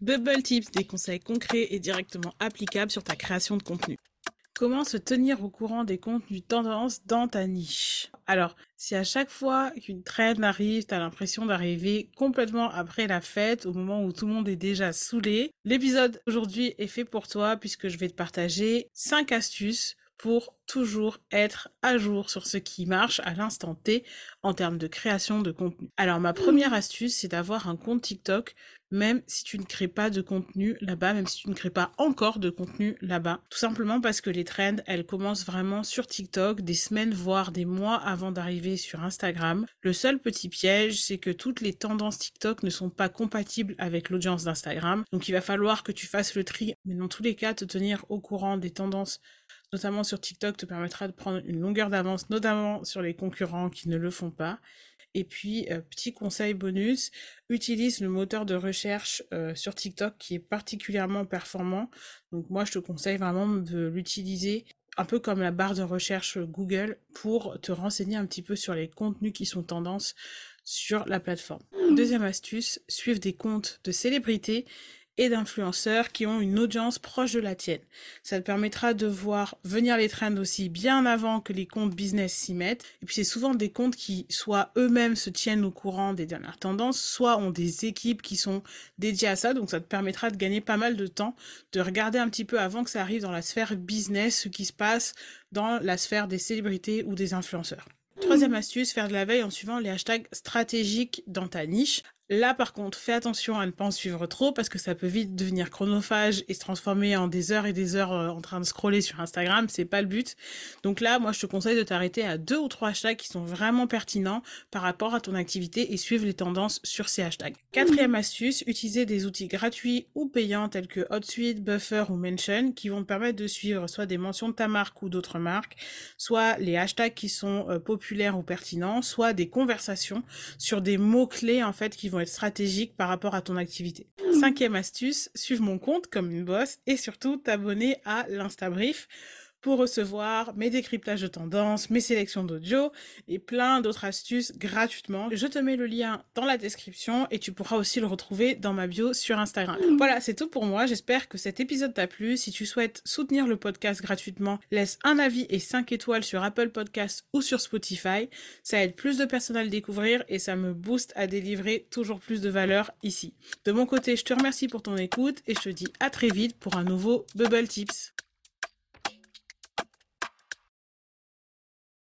Bubble Tips, des conseils concrets et directement applicables sur ta création de contenu. Comment se tenir au courant des contenus tendances dans ta niche? Alors, si à chaque fois qu'une trend arrive, tu as l'impression d'arriver complètement après la fête, au moment où tout le monde est déjà saoulé, l'épisode aujourd'hui est fait pour toi puisque je vais te partager 5 astuces pour toujours être à jour sur ce qui marche à l'instant T en termes de création de contenu. Alors ma première astuce, c'est d'avoir un compte TikTok, même si tu ne crées pas de contenu là-bas, même si tu ne crées pas encore de contenu là-bas. Tout simplement parce que les trends, elles commencent vraiment sur TikTok des semaines, voire des mois avant d'arriver sur Instagram. Le seul petit piège, c'est que toutes les tendances TikTok ne sont pas compatibles avec l'audience d'Instagram. Donc il va falloir que tu fasses le tri, mais dans tous les cas, te tenir au courant des tendances notamment sur TikTok, te permettra de prendre une longueur d'avance, notamment sur les concurrents qui ne le font pas. Et puis, euh, petit conseil bonus, utilise le moteur de recherche euh, sur TikTok qui est particulièrement performant. Donc moi, je te conseille vraiment de l'utiliser un peu comme la barre de recherche Google pour te renseigner un petit peu sur les contenus qui sont tendance sur la plateforme. Deuxième astuce, suivre des comptes de célébrités et d'influenceurs qui ont une audience proche de la tienne. Ça te permettra de voir venir les trends aussi bien avant que les comptes business s'y mettent. Et puis c'est souvent des comptes qui soit eux-mêmes se tiennent au courant des dernières tendances, soit ont des équipes qui sont dédiées à ça. Donc ça te permettra de gagner pas mal de temps, de regarder un petit peu avant que ça arrive dans la sphère business ce qui se passe dans la sphère des célébrités ou des influenceurs. Troisième astuce, faire de la veille en suivant les hashtags stratégiques dans ta niche. Là, par contre, fais attention à ne pas en suivre trop parce que ça peut vite devenir chronophage et se transformer en des heures et des heures euh, en train de scroller sur Instagram. C'est pas le but. Donc là, moi, je te conseille de t'arrêter à deux ou trois hashtags qui sont vraiment pertinents par rapport à ton activité et suivre les tendances sur ces hashtags. Quatrième astuce, utiliser des outils gratuits ou payants tels que HotSuite, Buffer ou Mention qui vont te permettre de suivre soit des mentions de ta marque ou d'autres marques, soit les hashtags qui sont euh, populaires ou pertinents, soit des conversations sur des mots-clés en fait qui vont être stratégique par rapport à ton activité. Cinquième astuce, suivre mon compte comme une bosse et surtout t'abonner à l'Instabrief pour recevoir mes décryptages de tendances, mes sélections d'audio et plein d'autres astuces gratuitement. Je te mets le lien dans la description et tu pourras aussi le retrouver dans ma bio sur Instagram. Voilà, c'est tout pour moi. J'espère que cet épisode t'a plu. Si tu souhaites soutenir le podcast gratuitement, laisse un avis et 5 étoiles sur Apple Podcasts ou sur Spotify. Ça aide plus de personnes à le découvrir et ça me booste à délivrer toujours plus de valeur ici. De mon côté, je te remercie pour ton écoute et je te dis à très vite pour un nouveau Bubble Tips.